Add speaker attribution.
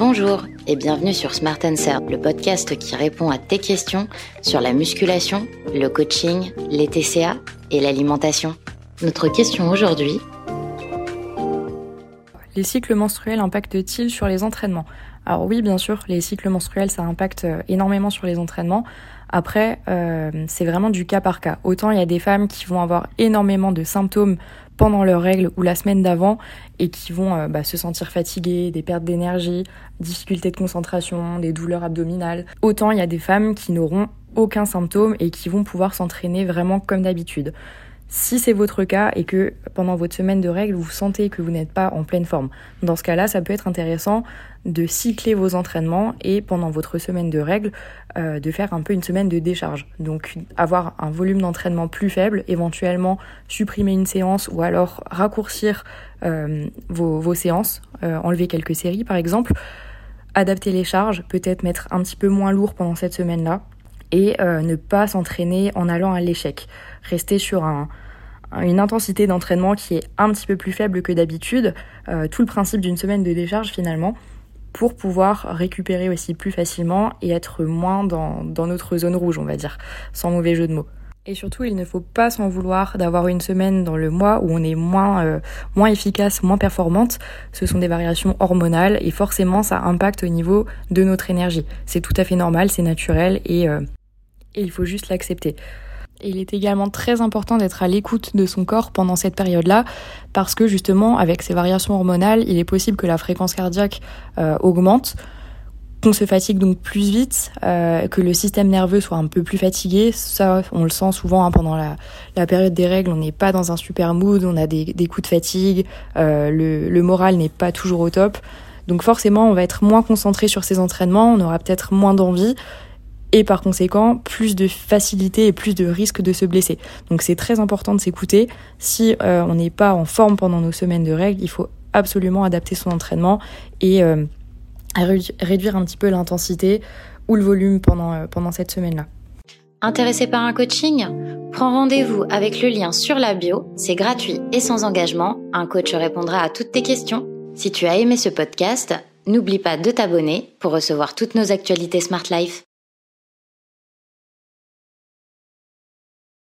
Speaker 1: Bonjour et bienvenue sur Smart Answer, le podcast qui répond à tes questions sur la musculation, le coaching, les TCA et l'alimentation. Notre question aujourd'hui
Speaker 2: Les cycles menstruels impactent-ils sur les entraînements? Alors oui, bien sûr, les cycles menstruels, ça impacte euh, énormément sur les entraînements. Après, euh, c'est vraiment du cas par cas. Autant il y a des femmes qui vont avoir énormément de symptômes pendant leurs règles ou la semaine d'avant et qui vont euh, bah, se sentir fatiguées, des pertes d'énergie, difficultés de concentration, des douleurs abdominales. Autant il y a des femmes qui n'auront aucun symptôme et qui vont pouvoir s'entraîner vraiment comme d'habitude. Si c'est votre cas et que pendant votre semaine de règles, vous sentez que vous n'êtes pas en pleine forme, dans ce cas-là, ça peut être intéressant de cycler vos entraînements et pendant votre semaine de règles, euh, de faire un peu une semaine de décharge. Donc avoir un volume d'entraînement plus faible, éventuellement supprimer une séance ou alors raccourcir euh, vos, séances, euh, enlever quelques séries par exemple, adapter les charges, peut-être mettre un petit peu moins lourd pendant cette semaine-là et ne pas s'entraîner en allant à l'échec. Rester sur un, une intensité d'entraînement qui est un petit peu plus faible que d'habitude, tout le principe d'une semaine de décharge finalement, pour pouvoir récupérer aussi plus facilement et être moins dans, dans notre zone rouge, on va dire, sans mauvais jeu de mots. Et surtout, il ne faut pas s'en vouloir d'avoir une semaine dans le mois où on est moins, euh, moins efficace, moins performante. Ce sont des variations hormonales et forcément, ça impacte au niveau de notre énergie. C'est tout à fait normal, c'est naturel et, euh, et il faut juste l'accepter. Il est également très important d'être à l'écoute de son corps pendant cette période-là, parce que justement, avec ces variations hormonales, il est possible que la fréquence cardiaque euh, augmente, qu'on se fatigue donc plus vite, euh, que le système nerveux soit un peu plus fatigué. Ça, on le sent souvent hein, pendant la, la, période des règles. On n'est pas dans un super mood, on a des, des coups de fatigue, euh, le, le moral n'est pas toujours au top. Donc forcément, on va être moins concentré sur ses entraînements, on aura peut-être moins d'envie et par conséquent plus de facilité et plus de risque de se blesser. Donc c'est très important de s'écouter. Si euh, on n'est pas en forme pendant nos semaines de règles, il faut absolument adapter son entraînement et euh, réduire un petit peu l'intensité ou le volume pendant, euh, pendant cette semaine-là.
Speaker 1: Intéressé par un coaching? Prends rendez-vous avec le lien sur la bio, c'est gratuit et sans engagement, un coach répondra à toutes tes questions. Si tu as aimé ce podcast, n'oublie pas de t'abonner pour recevoir toutes nos actualités Smart Life.